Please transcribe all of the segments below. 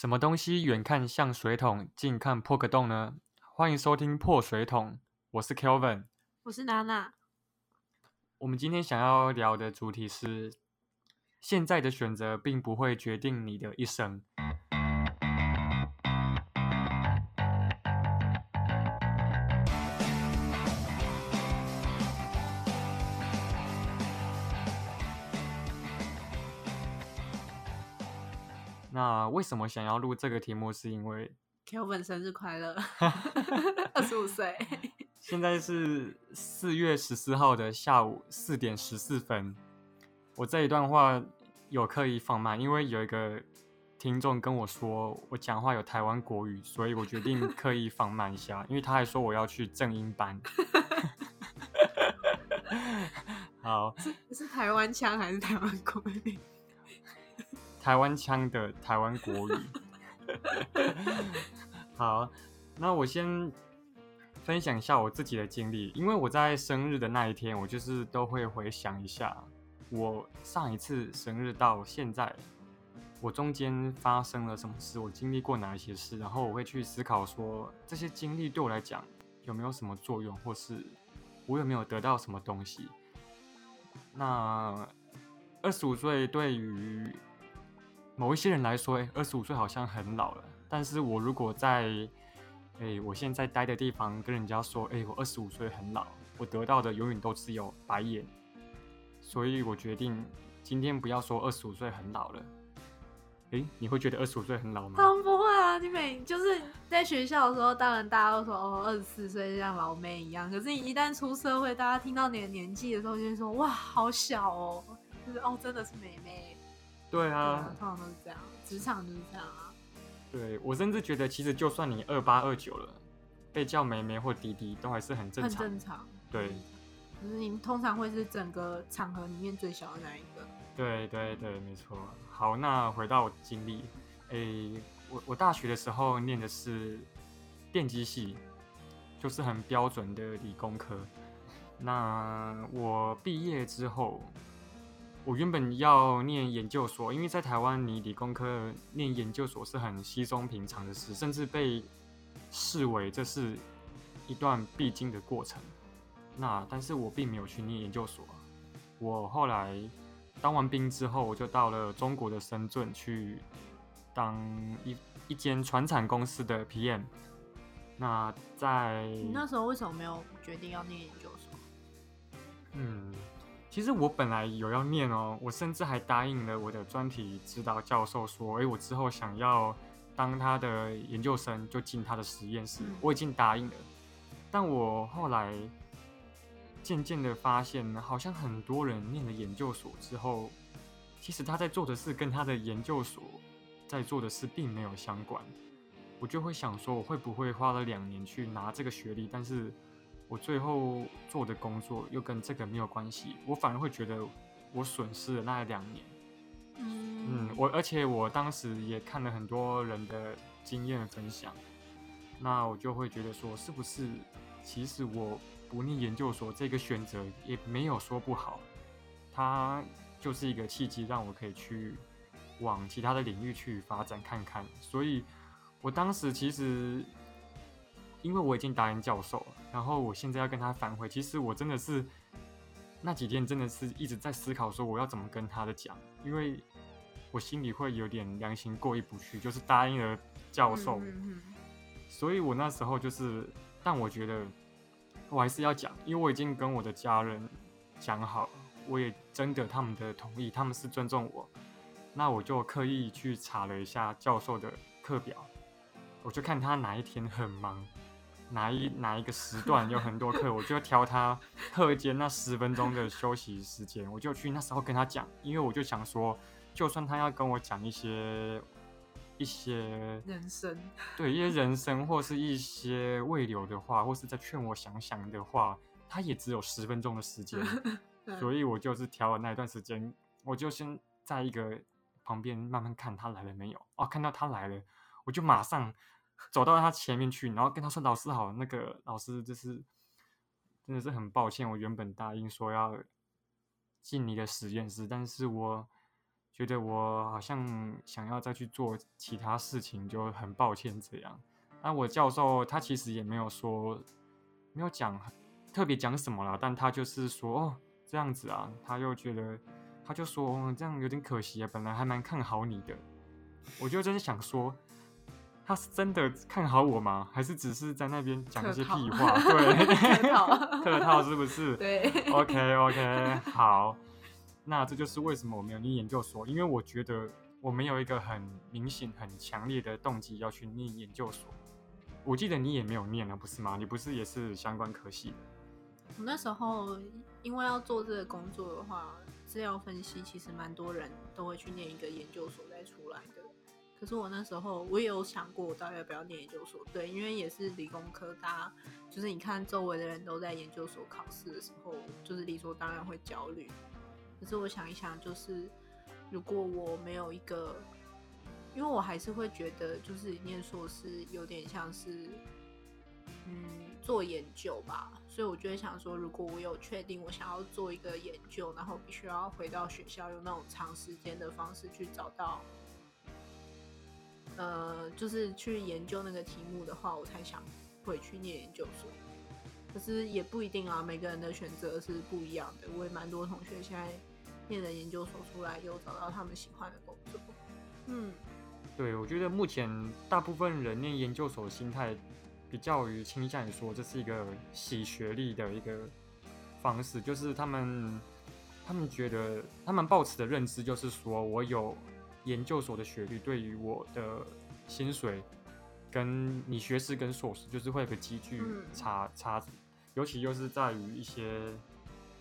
什么东西远看像水桶，近看破个洞呢？欢迎收听破水桶，我是 Kelvin。我是娜娜。我们今天想要聊的主题是：现在的选择并不会决定你的一生。为什么想要录这个题目？是因为 Kelvin 生日快乐，二十五岁。现在是四月十四号的下午四点十四分。我这一段话有刻意放慢，因为有一个听众跟我说我讲话有台湾国语，所以我决定 刻意放慢一下。因为他还说我要去正音班。好，是是台湾腔还是台湾国语？台湾腔的台湾国语。好，那我先分享一下我自己的经历，因为我在生日的那一天，我就是都会回想一下我上一次生日到现在，我中间发生了什么事，我经历过哪一些事，然后我会去思考说这些经历对我来讲有没有什么作用，或是我有没有得到什么东西。那二十五岁对于某一些人来说，哎，二十五岁好像很老了。但是我如果在，哎，我现在待的地方跟人家说，哎，我二十五岁很老，我得到的永远都只有白眼。所以我决定今天不要说二十五岁很老了。哎，你会觉得二十五岁很老吗？当然不会啊！你每就是在学校的时候，当然大家都说哦，二十四岁像老妹一样。可是你一旦出社会，大家听到你的年纪的时候，就会说哇，好小哦，就是哦，真的是妹妹。对啊，通常都是这样，职场就是这样啊。对我甚至觉得，其实就算你二八二九了，被叫妹妹或弟弟，都还是很正常。很正常。对。可是你通常会是整个场合里面最小的那一个。对对对，没错。好，那回到经历，诶，我我大学的时候念的是电机系，就是很标准的理工科。那我毕业之后。我原本要念研究所，因为在台湾，你理工科念研究所是很稀松平常的事，甚至被视为这是一段必经的过程。那但是我并没有去念研究所，我后来当完兵之后，我就到了中国的深圳去当一一间船产公司的 PM。那在你那时候为什么没有决定要念研究所？嗯。其实我本来有要念哦，我甚至还答应了我的专题指导教授说，哎，我之后想要当他的研究生，就进他的实验室，我已经答应了。但我后来渐渐的发现，好像很多人念了研究所之后，其实他在做的事跟他的研究所在做的事并没有相关。我就会想说，我会不会花了两年去拿这个学历，但是。我最后做的工作又跟这个没有关系，我反而会觉得我损失了那两年。嗯，我而且我当时也看了很多人的经验分享，那我就会觉得说，是不是其实我不念研究所这个选择也没有说不好，它就是一个契机，让我可以去往其他的领域去发展看看。所以我当时其实。因为我已经答应教授了，然后我现在要跟他反悔。其实我真的是那几天真的是一直在思考，说我要怎么跟他的讲，因为我心里会有点良心过意不去，就是答应了教授，所以我那时候就是，但我觉得我还是要讲，因为我已经跟我的家人讲好，我也征得他们的同意，他们是尊重我，那我就刻意去查了一下教授的课表，我就看他哪一天很忙。哪一哪一个时段有很多课，我就挑他课间那十分钟的休息时间，我就去那时候跟他讲，因为我就想说，就算他要跟我讲一些一些人生，对一些人生或是一些未留的话，或是在劝我想想的话，他也只有十分钟的时间，所以我就是挑了那一段时间，我就先在一个旁边慢慢看他来了没有，哦，看到他来了，我就马上。走到他前面去，然后跟他说：“老师好，那个老师就是真的是很抱歉，我原本答应说要进你的实验室，但是我觉得我好像想要再去做其他事情，就很抱歉这样。那我教授他其实也没有说，没有讲特别讲什么啦，但他就是说哦这样子啊，他又觉得他就说、哦、这样有点可惜啊，本来还蛮看好你的。我就真的想说，他是真的看好我吗？还是只是在那边讲一些屁话？对，客套 客套是不是？对，OK OK，好，那这就是为什么我没有念研究所，因为我觉得我没有一个很明显、很强烈的动机要去念研究所。我记得你也没有念啊，不是吗？你不是也是相关科系的？我那时候因为要做这个工作的话，资料分析其实蛮多人都会去念一个研究所再出来的。可是我那时候我也有想过，我到底要不要念研究所？对，因为也是理工科，大家就是你看周围的人都在研究所考试的时候，就是理所当然会焦虑。可是我想一想，就是如果我没有一个，因为我还是会觉得，就是念硕士有点像是，嗯，做研究吧。所以我就会想说，如果我有确定我想要做一个研究，然后必须要回到学校，用那种长时间的方式去找到，呃，就是去研究那个题目的话，我才想回去念研究所。可是也不一定啊，每个人的选择是不一样的。我也蛮多同学现在念了研究所出来，有找到他们喜欢的工作。嗯，对，我觉得目前大部分人念研究所心态，比较于倾向于说这是一个洗学历的一个方式，就是他们他们觉得他们抱持的认知就是说我有研究所的学历，对于我的薪水跟你学士跟硕士就是会有个急剧嗯差差，尤其又是在于一些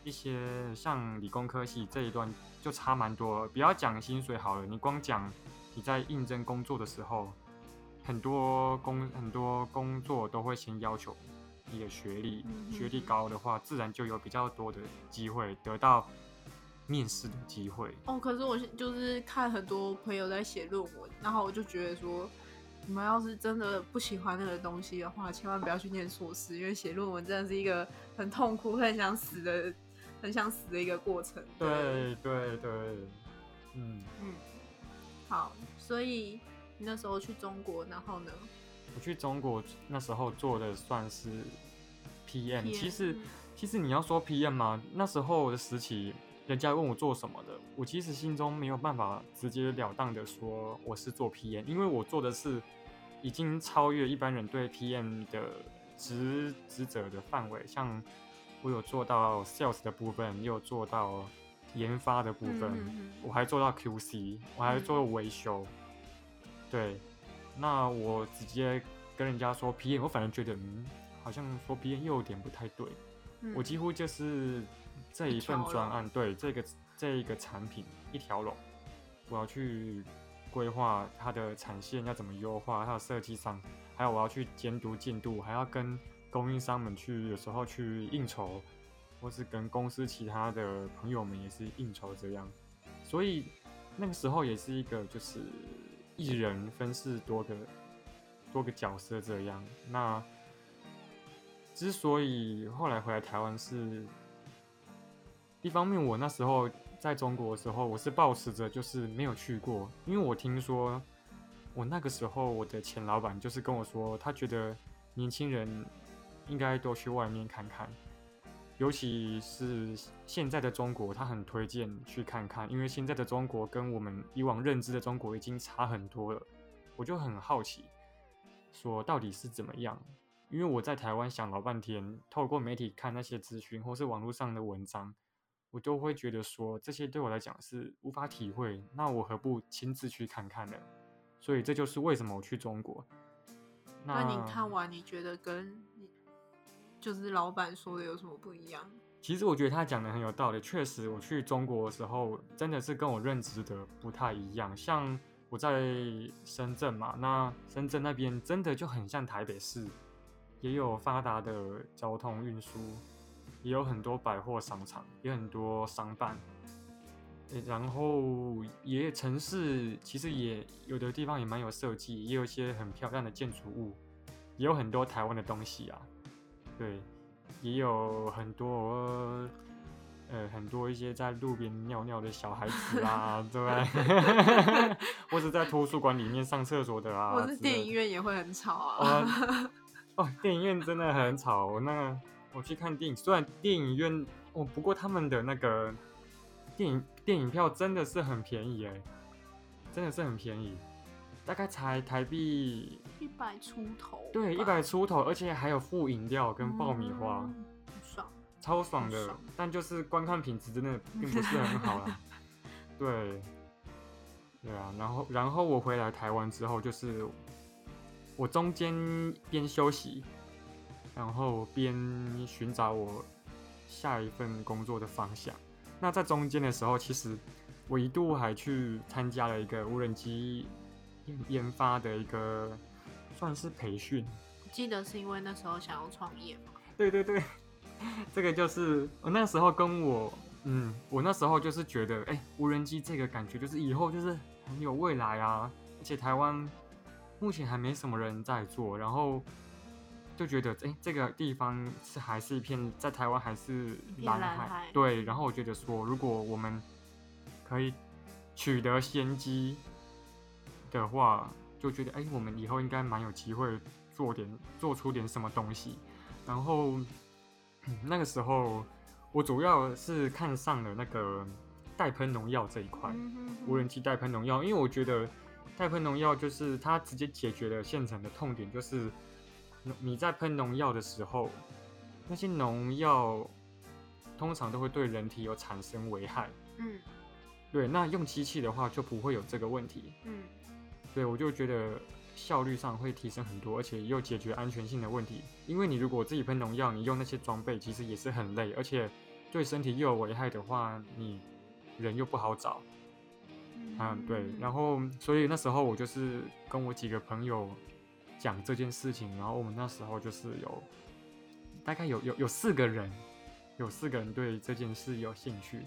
一些像理工科系这一段就差蛮多了。不要讲薪水好了，你光讲你在应征工作的时候，很多工很多工作都会先要求你的学历，嗯学历高的话，自然就有比较多的机会得到面试的机会。哦，可是我就是看很多朋友在写论文，然后我就觉得说，你们要是真的不喜欢那个东西的话，千万不要去念硕士，因为写论文真的是一个很痛苦、很想死的、很想死的一个过程。对对对，嗯，嗯，好，所以你那时候去中国，然后呢？我去中国那时候做的算是 PM，, PM 其实嗯其实你要说 PM 嘛，那时候的时期，人家问我做什么的，我其实心中没有办法直截了当的说我是做 PM，因为我做的是已经超越一般人对 PM 的职职责的范围，像我有做到 sales 的部分，也有做到研发的部分，嗯嗯。嗯我还做到 QC，我还做维修，对，那我直接跟人家说 PM，我反而觉得嗯，好像说 PM 又有点不太对。嗯。我几乎就是这一份专案，对这个这一个产品一条龙，我要去规划它的产线要怎么优化，它的设计上，还有我要去监督进度，还要跟供应商们去有时候去应酬，或是跟公司其他的朋友们也是应酬这样，所以那个时候也是一个就是一人分饰多个多个角色这样。那之所以后来回来台湾是，一方面我那时候在中国的时候，我是抱持着就是没有去过，因为我听说我那个时候我的前老板就是跟我说，他觉得年轻人应该多去外面看看，尤其是现在的中国，他很推荐去看看，因为现在的中国跟我们以往认知的中国已经差很多了，我就很好奇，说到底是怎么样。因为我在台湾想老半天，透过媒体看那些资讯或是网络上的文章，我都会觉得说这些对我来讲是无法体会，那我何不亲自去看看呢？所以这就是为什么我去中国。那你看完，你觉得跟你就是老板说的有什么不一样？其实我觉得他讲的很有道理，确实我去中国的时候，真的是跟我认知的不太一样。像我在深圳嘛，那深圳那边真的就很像台北市，也有发达的交通运输，也有很多百货商场，也有很多商办，然后也城市其实也有的地方也蛮有设计，也有一些很漂亮的建筑物，也有很多台湾的东西啊，对。也有很多呃很多一些在路边尿尿的小孩子啊，对？或者在图书馆里面上厕所的啊，或是之类的电影院也会很吵啊。哦哦，电影院真的很吵。那个我去看电影，虽然电影院哦，不过他们的那个电影电影票真的是很便宜哎，真的是很便宜，大概才台币一百出头，对一百，出头，而且还有附饮料跟爆米花，嗯爽。超爽的爽。但就是观看品质真的并不是很好啦。对，对啊，然后然后我回来台湾之后，就是我中间边休息，然后边寻找我下一份工作的方向。那在中间的时候，其实我一度还去参加了一个无人机研研发的一个算是培训。我记得是因为那时候想要创业嘛，对对对，这个就是我那时候跟我，嗯，我那时候就是觉得，哎、无人机这个感觉就是以后就是很有未来啊，而且台湾目前还没什么人在做，然后就觉得，哎、这个地方是还是一片在台湾还是蓝海，对，然后我觉得说，如果我们可以取得先机的话，就觉得，哎、我们以后应该蛮有机会做点做出点什么东西。然后、嗯那个时候，我主要是看上了那个带喷农药这一块，无人机带喷农药，因为我觉得带喷农药就是它直接解决了现成的痛点，就是你在喷农药的时候，那些农药通常都会对人体有产生危害。嗯对，那用机器的话就不会有这个问题。嗯对，我就觉得效率上会提升很多，而且又解决安全性的问题。因为你如果自己喷农药，你用那些装备其实也是很累，而且对身体又有危害的话，你人又不好找。嗯，对。然后，所以那时候我就是跟我几个朋友讲这件事情，然后我们那时候就是有大概有有有四个人，有四个人对这件事有兴趣。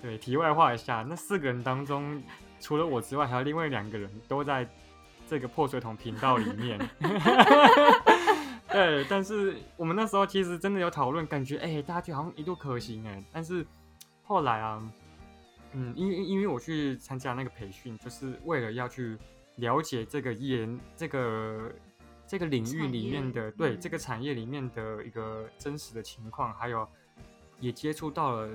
对，题外话一下，那四个人当中，除了我之外，还有另外两个人都在这个破水桶频道里面。对，但是我们那时候其实真的有讨论，感觉哎、大家觉得好像一度可行哎，但是后来啊，嗯，因为因为我去参加那个培训，就是为了要去了解这个研这个这个领域里面的对嗯。这个产业里面的一个真实的情况，还有也接触到了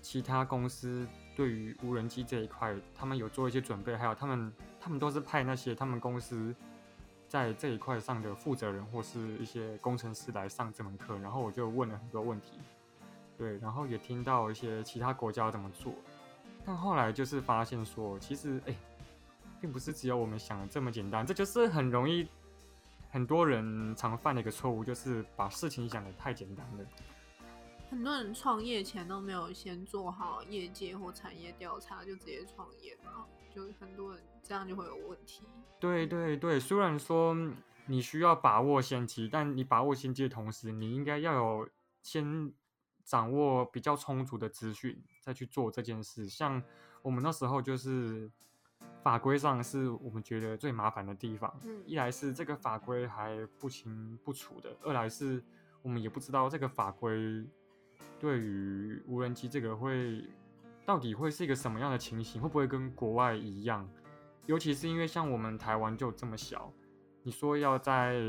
其他公司对于无人机这一块，他们有做一些准备，还有他们他们都是派那些他们公司在这一块上的负责人或是一些工程师来上这门课，然后我就问了很多问题，对，然后也听到一些其他国家怎么做，但后来就是发现说，其实哎、并不是只有我们想的这么简单，这就是很容易很多人常犯的一个错误，就是把事情想的太简单了。很多人创业前都没有先做好业界或产业调查，就直接创业了，就很多人这样就会有问题。对对对，虽然说嗯你需要把握先机，但你把握先机的同时，你应该要有先掌握比较充足的资讯，再去做这件事。像我们那时候就是法规上是我们觉得最麻烦的地方，嗯一来是这个法规还不清不楚的，二来是我们也不知道这个法规对于无人机这个会到底会是一个什么样的情形，会不会跟国外一样？尤其是因为像我们台湾就这么小，你说要在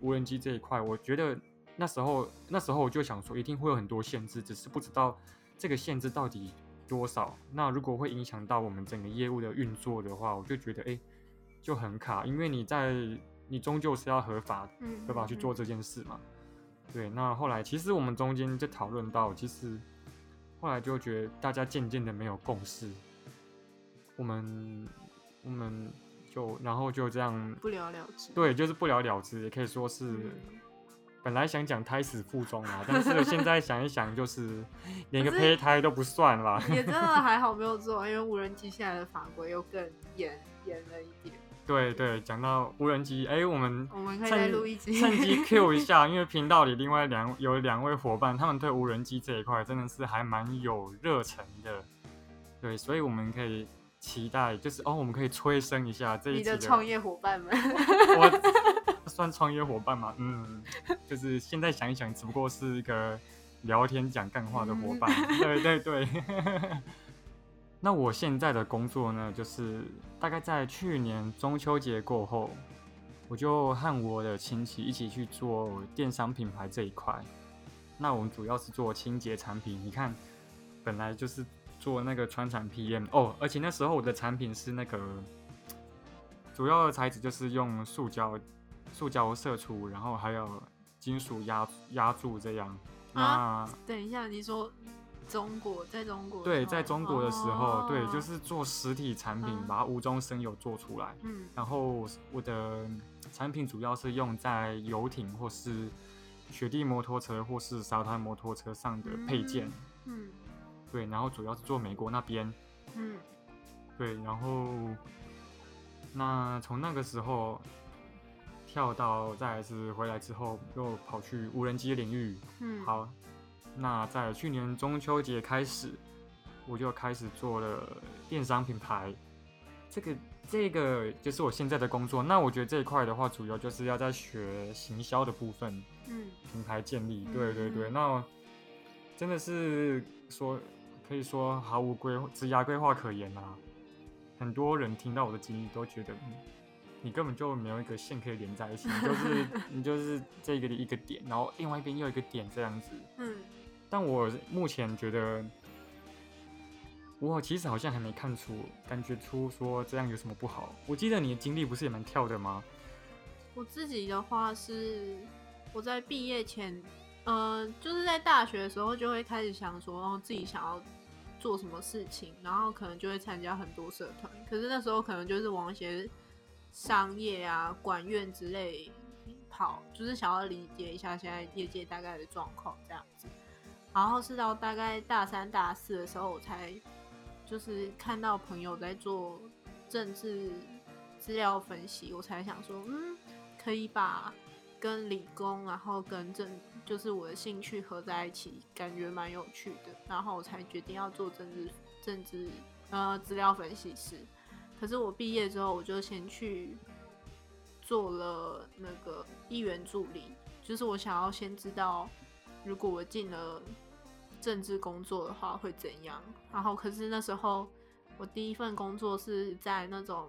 无人机这一块，我觉得那时候那时候我就想说，一定会有很多限制，只是不知道这个限制到底多少。那如果会影响到我们整个业务的运作的话，我就觉得哎、诶就很卡，因为你在你终究是要合法嗯，合法去做这件事嘛。对，那后来其实我们中间在讨论到，其实后来就觉得大家渐渐的没有共识，我们我们就然后就这样，不了了之。对，就是不了了之，也可以说是嗯本来想讲胎死腹中啊，但是现在想一想，就是 连个胚胎都不算了。也真的还好没有做，因为无人机现在的法规又更严严了一点。对对，讲到无人机，哎，我们我们可以趁再录一集，趁机 Q 一下，因为频道里另外两有两位伙伴，他们对无人机这一块真的是还蛮有热忱的，对，所以我们可以期待，就是哦，我们可以催生一下这一的创业伙伴们。我算创业伙伴吗，嗯，就是现在想一想，只不过是一个聊天讲干话的伙伴。对对对。那我现在的工作呢，就是大概在去年中秋节过后，我就和我的亲戚一起去做电商品牌这一块。那我们主要是做清洁产品。你看，本来就是做那个川产 PM 哦，而且那时候我的产品是那个主要的材质就是用塑胶、塑胶射出，然后还有金属压压住这样。啊，等一下，你说。中国在中国对，在中国的时候，对，就是做实体产品，把它无中生有做出来。嗯，然后我的产品主要是用在游艇或是雪地摩托车或是沙滩摩托车上的配件。嗯，对，然后主要是做美国那边。嗯，对，然后那从那个时候跳到再是回来之后，又跑去无人机领域。嗯，好。那在去年中秋节开始，我就开始做了电商品牌，这个这个就是我现在的工作。那我觉得这一块的话，主要就是要在学行销的部分，嗯，品牌建立，对对对。那真的是说可以说毫无规职涯规划可言啊。很多人听到我的经历都觉得，你根本就没有一个线可以连在一起，就是 你就是这个一个点，然后另外一边又一个点这样子，嗯。但我目前觉得，我其实好像还没看出、感觉出说这样有什么不好。我记得你的经历不是也蛮跳的吗？我自己的话是，我在毕业前，呃，就是在大学的时候就会开始想说，哦，自己想要做什么事情，然后可能就会参加很多社团。可是那时候可能就是往一些商业啊、管院之类跑，就是想要理解一下现在业界大概的状况这样子。然后是到大概大三、大四的时候，我才就是看到朋友在做政治资料分析，我才想说，嗯，可以把跟理工，然后跟政，就是我的兴趣合在一起，感觉蛮有趣的。然后我才决定要做政治政治呃资料分析师。可是我毕业之后，我就先去做了那个议员助理，就是我想要先知道。如果我进了政治工作的话会怎样？然后可是那时候我第一份工作是在那种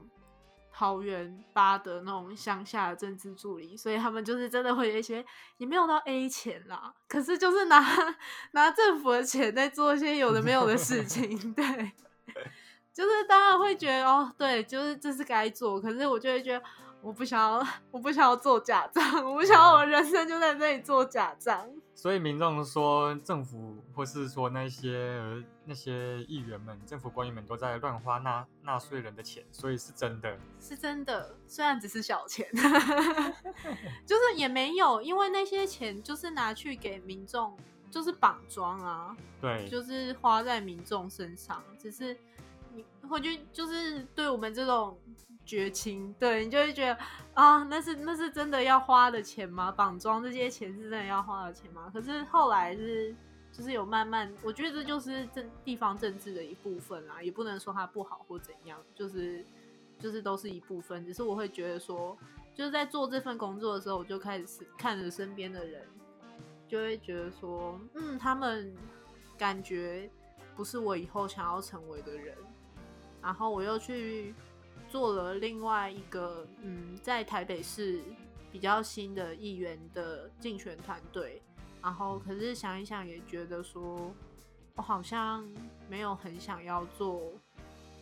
桃园八的那种乡下的政治助理，所以他们就是真的会有一些也没有到 A 钱啦，可是就是拿 拿政府的钱在做一些有的没有的事情，对，就是当然会觉得哦，对，就是这是该做，可是我就会觉得。我不想要，我不想要做假账，我不想要我人生就在这里做假账。所以民众说政府或是说那些那些议员们、政府官员们都在乱花纳纳税人的钱，所以是真的，是真的。虽然只是小钱，就是也没有，因为那些钱就是拿去给民众，就是绑桩啊，对，就是花在民众身上。只是你会觉得，就是对我们这种。绝情，对你就会觉得啊，那是那是真的要花的钱吗？绑装这些钱是真的要花的钱吗？可是后来是就是有慢慢，我觉得这就是政地方政治的一部分啦，也不能说它不好或怎样，就是就是都是一部分。只是我会觉得说，就是在做这份工作的时候，我就开始看着身边的人，就会觉得说，嗯，他们感觉不是我以后想要成为的人，然后我又去。做了另外一个，嗯，在台北市比较新的议员的竞选团队，然后可是想一想也觉得说，我好像没有很想要做，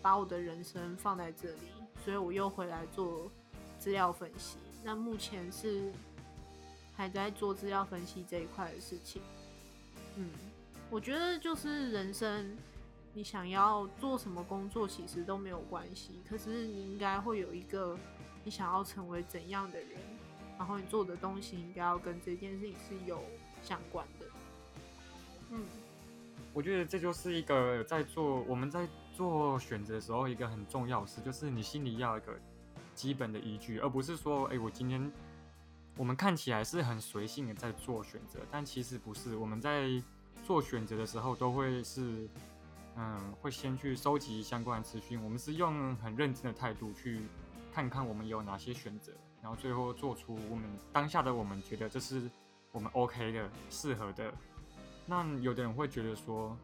把我的人生放在这里，所以我又回来做资料分析。那目前是还在做资料分析这一块的事情。嗯，我觉得就是人生。你想要做什么工作，其实都没有关系。可是你应该会有一个你想要成为怎样的人，然后你做的东西应该要跟这件事情是有相关的。嗯，我觉得这就是一个在做我们在做选择的时候一个很重要的事，就是你心里要一个基本的依据，而不是说，哎，我今天我们看起来是很随性的在做选择，但其实不是。我们在做选择的时候都会是。嗯，会先去收集相关的资讯。我们是用很认真的态度去看看我们有哪些选择，然后最后做出我们当下的我们觉得这是我们 OK 的、适合的。那有的人会觉得说，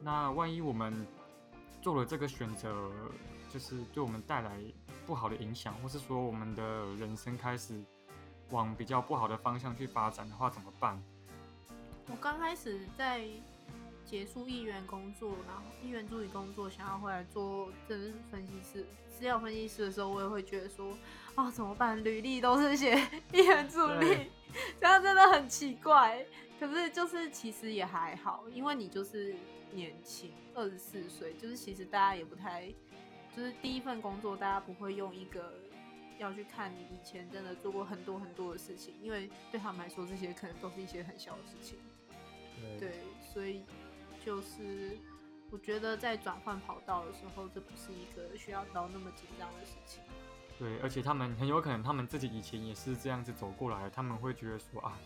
那万一我们做了这个选择，就是对我们带来不好的影响，或是说我们的人生开始往比较不好的方向去发展的话，怎么办？我刚开始在结束议员工作，然后议员助理工作，想要回来做政治分析师、资料分析师的时候，我也会觉得说，啊，怎么办？履历都是写议员助理，这样真的很奇怪。可是就是其实也还好，因为你就是年轻，二十四岁，就是其实大家也不太，就是第一份工作，大家不会用一个要去看你以前真的做过很多很多的事情，因为对他们来说，这些可能都是一些很小的事情。对，所以就是我觉得在转换跑道的时候，这不是一个需要到那么紧张的事情。对，而且他们很有可能他们自己以前也是这样子走过来，他们会觉得说啊，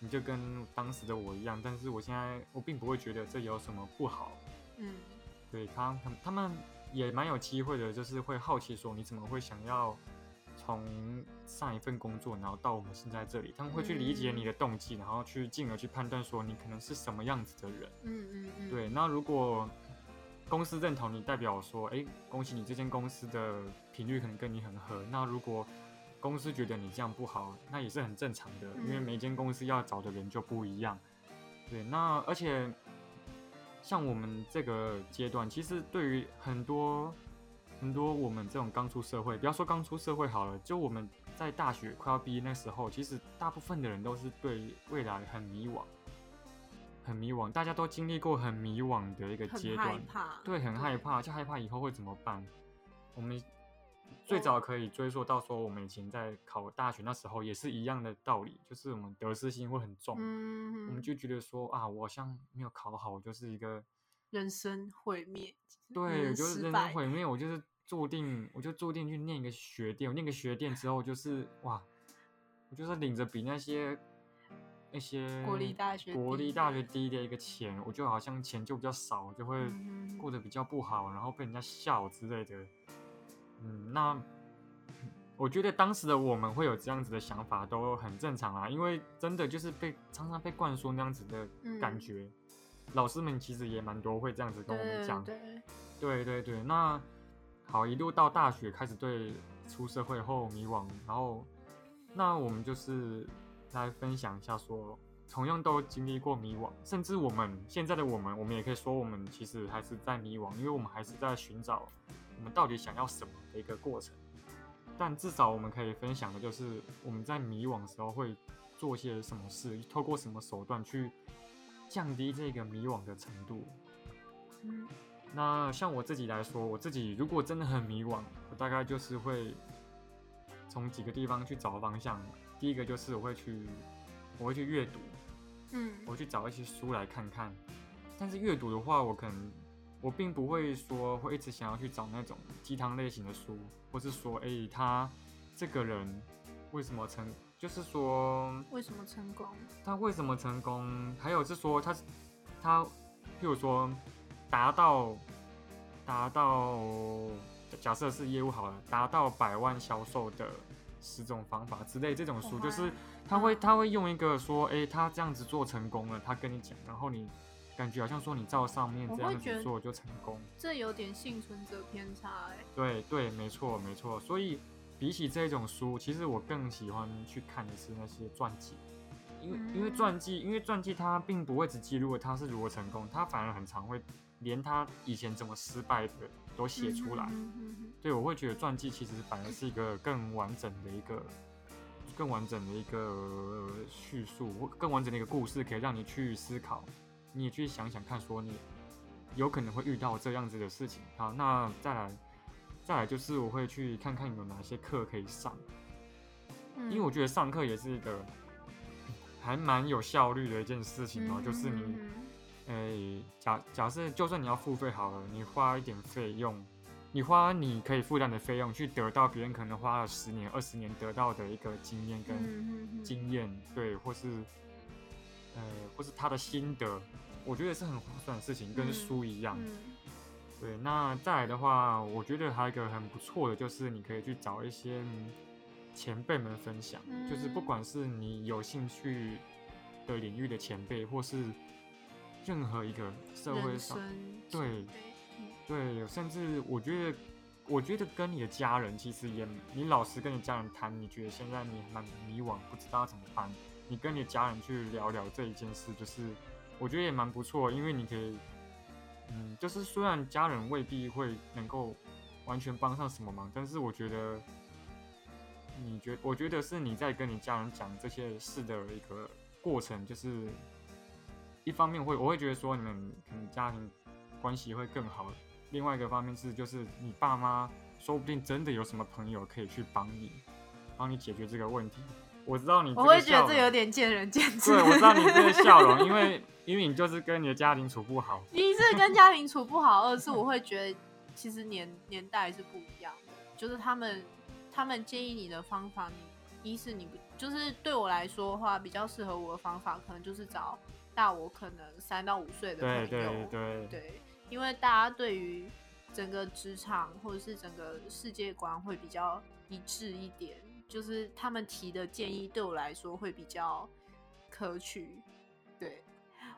你就跟当时的我一样，但是我现在我并不会觉得这有什么不好。嗯，对他，他们他们也蛮有机会的，就是会好奇说你怎么会想要从上一份工作，然后到我们现在这里，他们会去理解你的动机，然后去进而去判断说你可能是什么样子的人。嗯嗯嗯，对，那如果公司认同你，代表说，哎，恭喜你这间公司的频率可能跟你很合。那如果公司觉得你这样不好，那也是很正常的，因为嗯每间公司要找的人就不一样。对，那而且像我们这个阶段，其实对于很多很多我们这种刚出社会，不要说刚出社会好了，就我们在大学快要毕业那时候，其实大部分的人都是对未来很迷惘，很迷惘，大家都经历过很迷惘的一个阶段，怕，对，很害怕，就害怕以后会怎么办。我们最早可以追溯到说，我们以前在考大学那时候也是一样的道理，就是我们得失心会很重，嗯，我们就觉得说啊，我好像没有考好，我就是一个人生毁灭，对，我就是人生毁灭，我就是注定，我就注定去念一个学店，我念个学店之后就是哇，我就是领着比那些那些国立大学国低立大学低的一个钱，我就好像钱就比较少，就会嗯过得比较不好，然后被人家笑之类的。嗯，那我觉得当时的我们会有这样子的想法，都很正常啊，因为真的就是被常常被灌输那样子的感嗯觉。老师们其实也蛮多会这样子跟我们讲，对，对对对，那好，一路到大学开始对出社会后迷惘，然后那我们就是来分享一下说，同样都经历过迷惘，甚至我们现在的我们，我们也可以说我们其实还是在迷惘，因为我们还是在寻找我们到底想要什么的一个过程。但至少我们可以分享的就是我们在迷惘的时候会做些什么事，透过什么手段去降低这个迷惘的程度。嗯那像我自己来说，我自己如果真的很迷惘，我大概就是会从几个地方去找方向。第一个就是我会去，我会去阅读，嗯我去找一些书来看看。但是阅读的话，我可能我并不会说会一直想要去找那种鸡汤类型的书，或是说，哎、他这个人为什么成，就是说为什么成功？他为什么成功？还有是说他他，譬如说达到达到假设是业务好了，达到百万销售的十种方法之类这种书，就是他会嗯他会用一个说，诶，他这样子做成功了，他跟你讲，然后你感觉好像说你照上面这样子做就成功。这有点幸存者偏差哎、对对，没错没错。所以比起这种书，其实我更喜欢去看的是那些传记，因为因为嗯传记，因为传记它并不会只记录了他是如何成功，它反而很常会连他以前怎么失败的都写出来。对，我会觉得传记其实反而是一个更完整的一个。更完整的一个呃叙述，或更完整的一个故事，可以让你去思考，你也去想想看，说你有可能会遇到这样子的事情。好，那再来，再来就是我会去看看有哪些课可以上，嗯。因为我觉得上课也是一个还蛮有效率的一件事情哦、就是你，嗯诶、假假设就算你要付费好了，你花一点费用，你花你可以负担的费用去得到别人可能花了十年、二十年得到的一个经验跟经验，对，或是呃，或是他的心得，我觉得是很划算的事情，跟嗯书一样。嗯对，那再来的话，我觉得还有一个很不错的，就是你可以去找一些嗯前辈们分享，就是不嗯。管是你有兴趣的领域的前辈，或是任何一个社会上，对嗯。对，甚至我觉得，我觉得跟你的家人其实也，你老实跟你家人谈，你觉得现在你蛮迷惘，不知道怎么办，你跟你家人去聊聊这一件事，就是我觉得也蛮不错，因为你可以，嗯，就是虽然家人未必会能够完全帮上什么忙，但是我觉得，你觉，我觉得是你在跟你家人讲这些事的一个过程，就是一方面会，我会觉得说你们可能家庭关系会更好。另外一个方面是，就是你爸妈说不定真的有什么朋友可以去帮你，帮你解决这个问题。我知道你我会觉得这有点见仁见智。对，我知道你这个笑容，因为因为你就是跟你的家庭处不好，一是跟家庭处不好，二是我会觉得其实年年代是不一样的，就是他们他们建议你的方法，你一是你不就是对我来说的话，比较适合我的方法，可能就是找大我可能三到五岁的朋对友，对对。对，因为大家对于整个职场或者是整个世界观会比较一致一点，就是他们提的建议对我来说会比较可取。对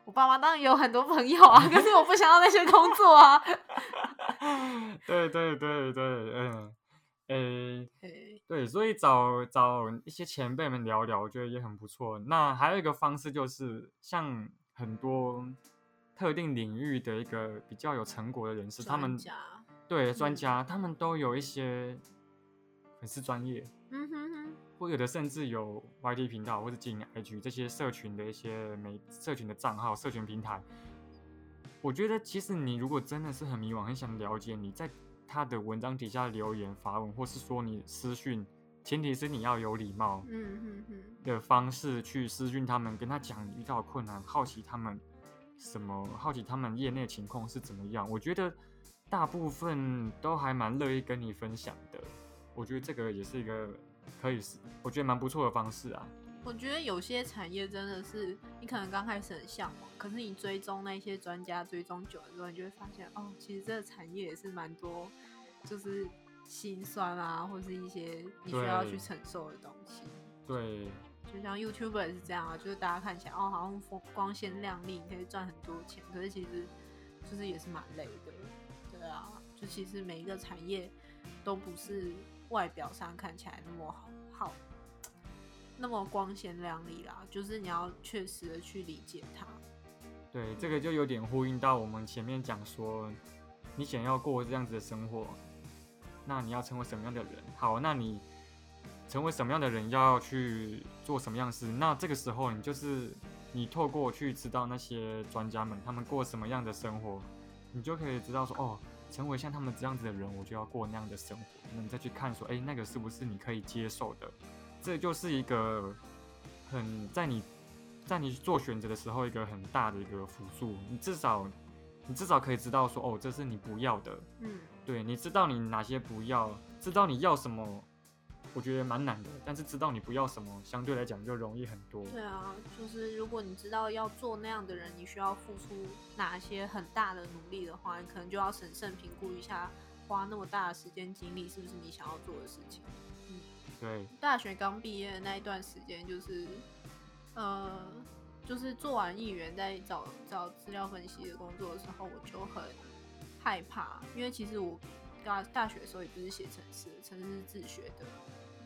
我爸妈当然有很多朋友啊，可是我不想要那些工作啊。对对对对，嗯，诶、对，对，所以找找一些前辈们聊聊，我觉得也很不错。那还有一个方式就是，像很多特定领域的一个比较有成果的人士，他们对专嗯家，他们都有一些粉丝专业，嗯哼哼，或有的甚至有 YT 频道或者经营 IG 这些社群的一些媒社群的账号、社群平台。我觉得其实你如果真的是很迷惘、很想了解，你在他的文章底下留言发文，或是说你私讯，前提是你要有礼貌嗯哼哼，的方式去私讯他们，跟他讲你遇到的困难，好奇他们什么，好奇他们业内情况是怎么样。我觉得大部分都还蛮乐意跟你分享的。我觉得这个也是一个可以是，我觉得蛮不错的方式啊。我觉得有些产业真的是你可能刚开始很向往，可是你追踪那些专家追踪久了之后，你就会发现哦，其实这个产业也是蛮多，就是心酸啊，或是一些你需要去承受的东西。对，就像 YouTuber 也是这样啊，就是大家看起来哦，好像光光鲜亮丽，你可以赚很多钱，可是其实就是也是蛮累的。对啊，就其实每一个产业都不是外表上看起来那么好，那么光鲜亮丽啦，就是你要确实的去理解它。对，这个就有点呼应到我们前面讲说，你想要过这样子的生活，那你要成为什么样的人？好，那你成为什么样的人，要去做什么样事？那这个时候，你就是你透过去知道那些专家们他们过什么样的生活，你就可以知道说，哦，成为像他们这样子的人，我就要过那样的生活。那你再去看说，哎、那个是不是你可以接受的？这就是一个很在你在你做选择的时候一个很大的一个辅助。你至少你至少可以知道说，哦，这是你不要的。嗯，对，你知道你哪些不要，知道你要什么，我觉得蛮难的。但是知道你不要什么，相对来讲就容易很多。对啊，就是如果你知道要做那样的人，你需要付出哪些很大的努力的话，你可能就要审慎评估一下，花那么大的时间精力是不是你想要做的事情。嗯对，大学刚毕业的那一段时间，就是呃，就是做完议员在找找资料分析的工作的时候，我就很害怕，因为其实我大大学的时候也不是写程式，程式是自学的，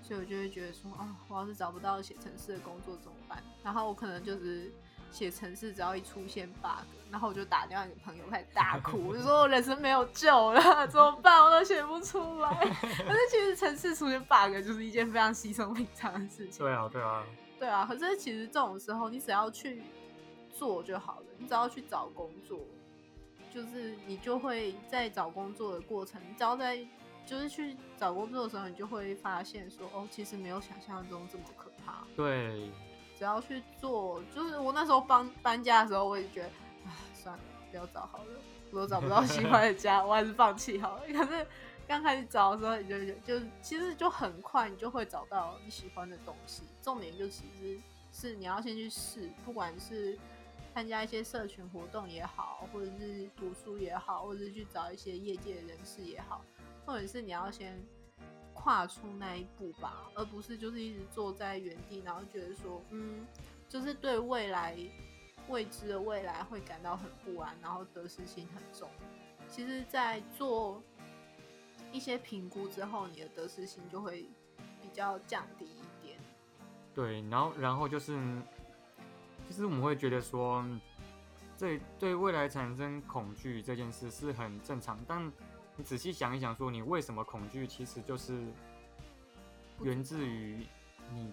所以我就会觉得说啊，我要是找不到写程式的工作怎么办？然后我可能就是写程式，只要一出现 bug，然后我就打电话给朋友开始大哭，我就说我人生没有救了，怎么办？我都写不出来。可是其实城市出现 bug 就是一件非常稀松平常的事情。对啊，对啊，对啊，可是其实这种时候，你只要去做就好了，你只要去找工作，就是你就会在找工作的过程，你只要在就是去找工作的时候，你就会发现说，哦，其实没有想象中这么可怕。对，只要去做，就是我那时候搬搬家的时候，我也觉得，啊，算了，不要找好了，我都找不到喜欢的家，我还是放弃好了。可是刚开始找的时候，你就就其实就很快，你就会找到你喜欢的东西。重点就其实是你要先去试，不管是参加一些社群活动也好，或者是读书也好，或者是去找一些业界的人士也好，或者是你要先跨出那一步吧，而不是就是一直坐在原地，然后觉得说，嗯，就是对未来未知的未来会感到很不安，然后得失心很重。其实，在做一些评估之后，你的得失心就会比较降低一点。对，然后然后就是，其实我们会觉得说，这对未来产生恐惧这件事是很正常，但你仔细想一想，说你为什么恐惧，其实就是源自于你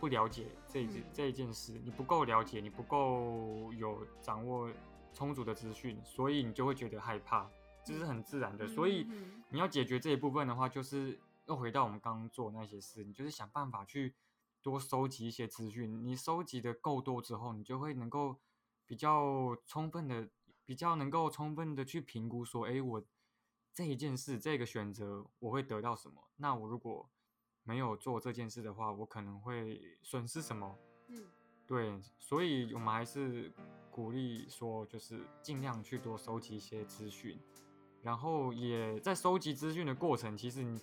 不了解这一、嗯这一件事，你不够了解，你不够有掌握充足的资讯，所以你就会觉得害怕，这是很自然的。所以嗯你要解决这一部分的话，就是又回到我们刚刚做那些事，你就是想办法去多收集一些资讯。你收集的够多之后，你就会能够比较充分的、比较能够充分的去评估说，哎，我这一件事、这个选择我会得到什么？那我如果没有做这件事的话，我可能会损失什么？嗯对，所以我们还是鼓励说，就是尽量去多收集一些资讯，然后也在收集资讯的过程，其实你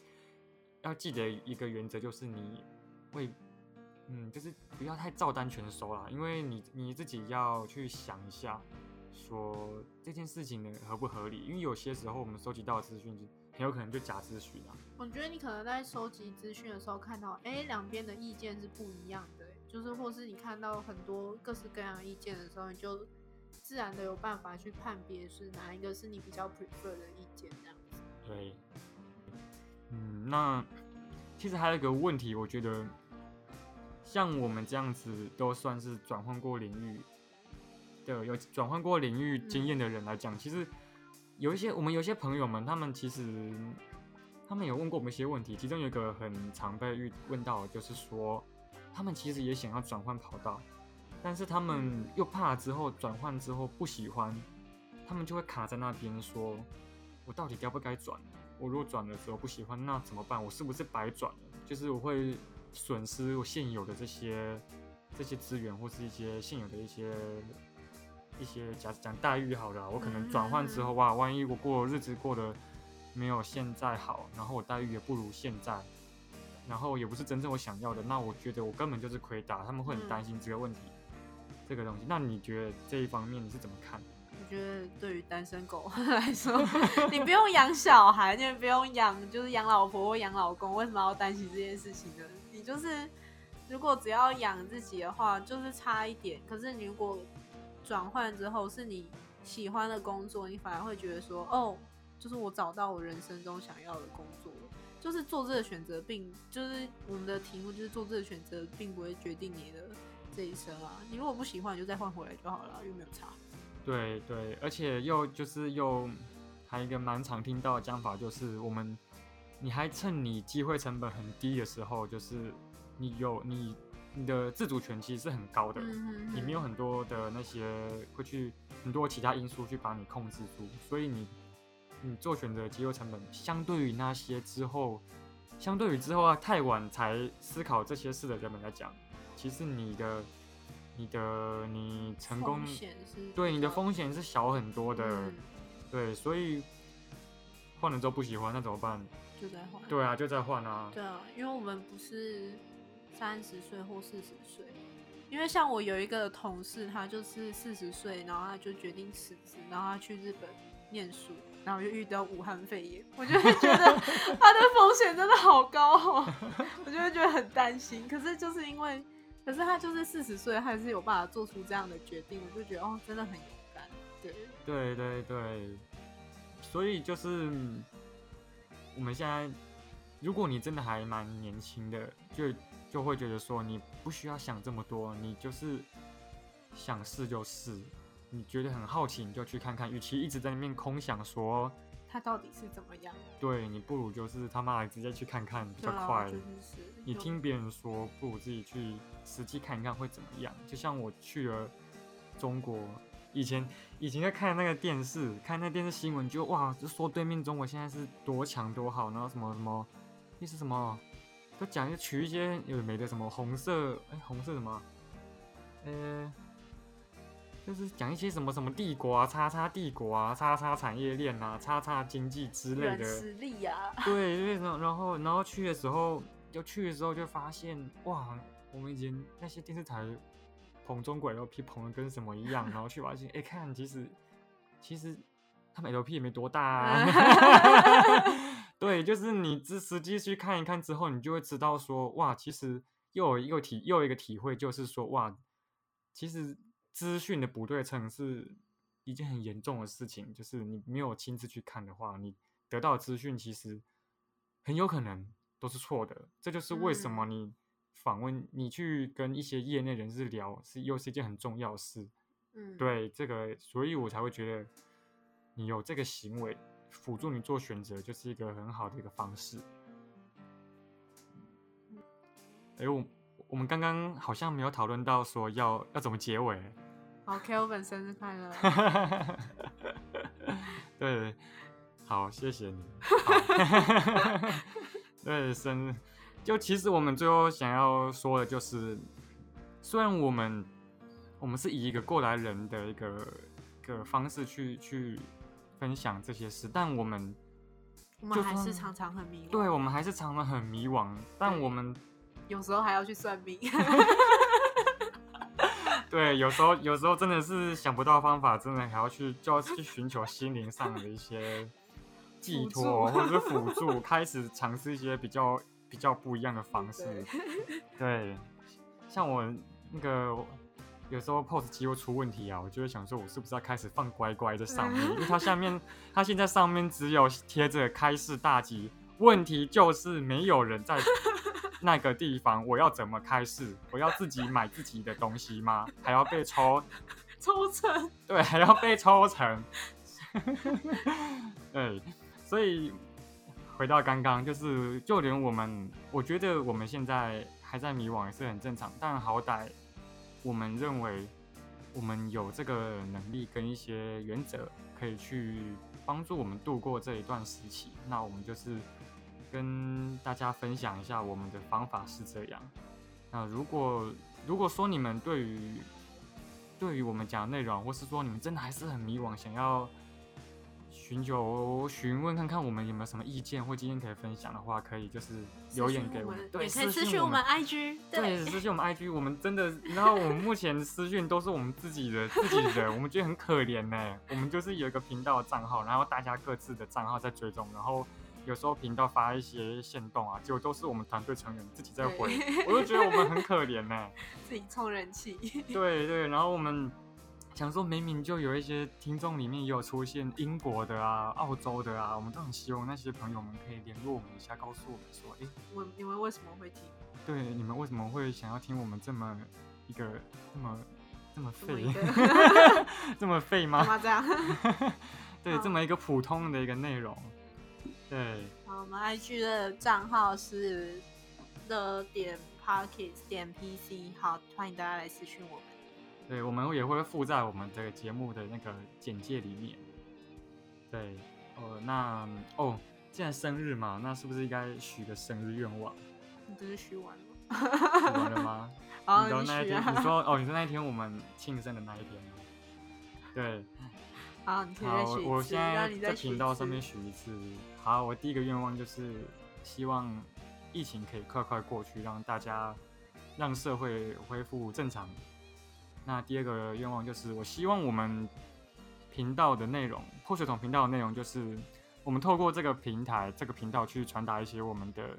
要记得一个原则，就是你会，嗯，就是不要太照单全收啦，因为你你自己要去想一下，说这件事情的合不合理，因为有些时候我们收集到的资讯就很有可能就假资讯啊。我觉得你可能在收集资讯的时候看到，哎，两边的意见是不一样的，就是或是你看到很多各式各样的意见的时候，你就自然的有办法去判别是哪一个是你比较 prefer 的意见这样子。对，嗯，那其实还有一个问题，我觉得像我们这样子都算是转换过领域的，有转换过领域经验的人来讲，其实有一些我们有些朋友们，他们其实他们有问过我们一些问题，其中有一个很常被遇问到的，就是说他们其实也想要转换跑道，但是他们又怕之后转换之后不喜欢，他们就会卡在那边说。我到底该不该转？我如果转的时候不喜欢，那怎么办？我是不是白转了？就是我会损失我现有的这些这些资源，或是一些现有的一些一些假讲待遇好了啊，我可能转换之后哇，万一我过日子过得没有现在好，然后我待遇也不如现在，然后也不是真正我想要的，那我觉得我根本就是亏大，他们会很担心这个问题，这个东西。那你觉得这一方面你是怎么看？我觉得对于单身狗来说，你不用养小孩，你也不用养，就是养老婆或养老公，为什么要担心这件事情呢？你就是如果只要养自己的话，就是差一点。可是你如果转换之后是你喜欢的工作，你反而会觉得说，哦，就是我找到我人生中想要的工作了。就是做这个选择，并就是我们的题目就是做这个选择，并不会决定你的这一生啊。你如果不喜欢，你就再换回来就好了，又没有差。对对，而且又就是又还有一个蛮常听到的讲法，就是我们你还趁你机会成本很低的时候，就是你有你你的自主权其实是很高的，嗯你没有很多的那些会去很多其他因素去把你控制住，所以你你做选择的机会成本相对于那些之后，相对于之后啊太晚才思考这些事的人们来讲，其实你的你的你成功对你的风险是小很多的，嗯对，所以换了之后不喜欢那怎么办？就在换。对啊，就再换啊。对啊，因为我们不是三十岁或四十岁，因为像我有一个同事，他就是四十岁，然后他就决定辞职，然后他去日本念书，然后就遇到武汉肺炎，我就会觉得 他的风险真的好高哦，我就会觉得很担心。可是就是因为，可是他就是四十岁，还是有办法做出这样的决定，我就觉得哦，真的很勇敢。对，对对对，所以就是嗯我们现在，如果你真的还蛮年轻的，就就会觉得说你不需要想这么多，你就是想试就试，你觉得很好奇你就去看看，与其一直在那边空想说，他到底是怎么样？对你不如就是他妈的直接去看看比较快。就是是有你听别人说，不如自己去实际看一看会怎么样。就像我去了中国，以前以前在看那个电视，看那电视新闻就，哇，就说对面中国现在是多强多好，然后什么什么，那是什么，都讲就取一些有的没的，什么红色，哎、红色什么，呃。就是讲一些什么什么帝国啊，叉叉帝国啊，叉叉产业链啊，叉叉经济之类的，实力啊。对，因为然后然后然后去的时候，就去的时候就发现，哇，我们以前那些电视台捧中国 LP 捧的跟什么一样，然后去发现，哎，看其实其实他们 LP 也没多大啊。对，就是你实实际去看一看之后，你就会知道说，哇，其实又有一个体又有一个体会，就是说，哇，其实资讯的不对称是一件很严重的事情，就是你没有亲自去看的话，你得到的资讯其实很有可能都是错的。这就是为什么你访问你去跟一些业内人士聊，是又是一件很重要的事。嗯，对这个，所以我才会觉得你有这个行为。辅助你做选择，就是一个很好的一个方式。哎，我我们刚刚好像没有讨论到说要要怎么结尾。好，Kelvin 生日快乐！对，好，谢谢你。对，生日就其实我们最后想要说的就是，虽然我们我们是以一个过来人的一个个方式去去。分享这些事，但我们我们还是常常很迷惘。对，我们还是常常很迷惘，但我们有时候还要去算命。对，有时候有时候真的是想不到方法，真的还要去就要去寻求心灵上的一些寄托或者是辅助，开始尝试一些比较比较不一样的方式。对，像我那个。有时候 POS 机会出问题啊，我就会想说，我是不是要开始放乖乖在上面？因为它下面，它现在上面只有贴着开市大吉。问题就是没有人在那个地方，我要怎么开市？我要自己买自己的东西吗？还要被抽 抽成？对，还要被抽成。对，所以回到刚刚，就是就连我们，我觉得我们现在还在迷惘也是很正常，但好歹。我们认为，我们有这个能力跟一些原则，可以去帮助我们度过这一段时期。那我们就是跟大家分享一下我们的方法是这样。那如果如果说你们对于对于我们讲的内容，或是说你们真的还是很迷惘，想要。寻求询问看看我们有没有什么意见或今天可以分享的话，可以就是留言给我们，对，可以私信我们 IG，对，私信我们 IG，我们真的，然后我们目前私讯都是我们自己的 自己的，我们觉得很可怜呢。我们就是有一个频道的账号，然后大家各自的账号在追踪，然后有时候频道发一些线动啊，结果都是我们团队成员自己在回，我就觉得我们很可怜呢，自己充人气。对对，然后我们。想说明明就有一些听众里面也有出现英国的啊、澳洲的啊，我们都很希望那些朋友们可以联络我们一下，告诉我们说，哎，我你们为什么会听？对，你们为什么会想要听我们这么一个这么这么废，这么废吗？这样？对，这么一个普通的一个内容。对。好，我们 IG 的账号是 the 点 parkes 点 pc，好，欢迎大家来私讯我们。对，我们也会附在我们这个节目的那个简介里面。对，哦，那哦，既然生日嘛，那是不是应该许个生日愿望？你不是许完了？许完了吗？哦，你那一天，你说 哦，你说那一天我们庆生的那一天。对。好，你可以再许我现在在频道上面许一次。好，我第一个愿望就是希望疫情可以快快过去，让大家让社会恢复正常。那第二个愿望就是，我希望我们频道的内容，破水桶频道的内容，就是我们透过这个平台、这个频道去传达一些我们的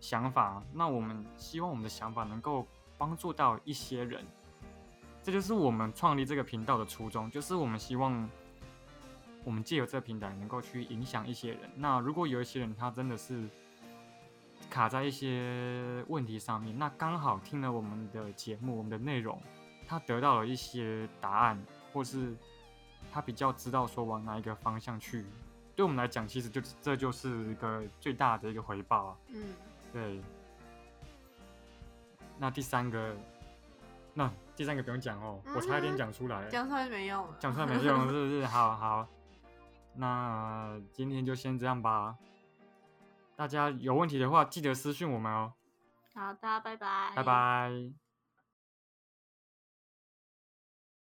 想法。那我们希望我们的想法能够帮助到一些人，这就是我们创立这个频道的初衷，就是我们希望我们借由这个平台能够去影响一些人。那如果有一些人他真的是卡在一些问题上面，那刚好听了我们的节目、我们的内容。他得到了一些答案，或是他比较知道说往哪一个方向去，对我们来讲，其实就这就是一个最大的一个回报啊。嗯，对。那第三个，那第三个不用讲哦，我差一点讲出来，讲出来没用，讲出来没用，是不是？好好，那今天就先这样吧。大家有问题的话，记得私信我们哦。好的，拜拜。拜拜。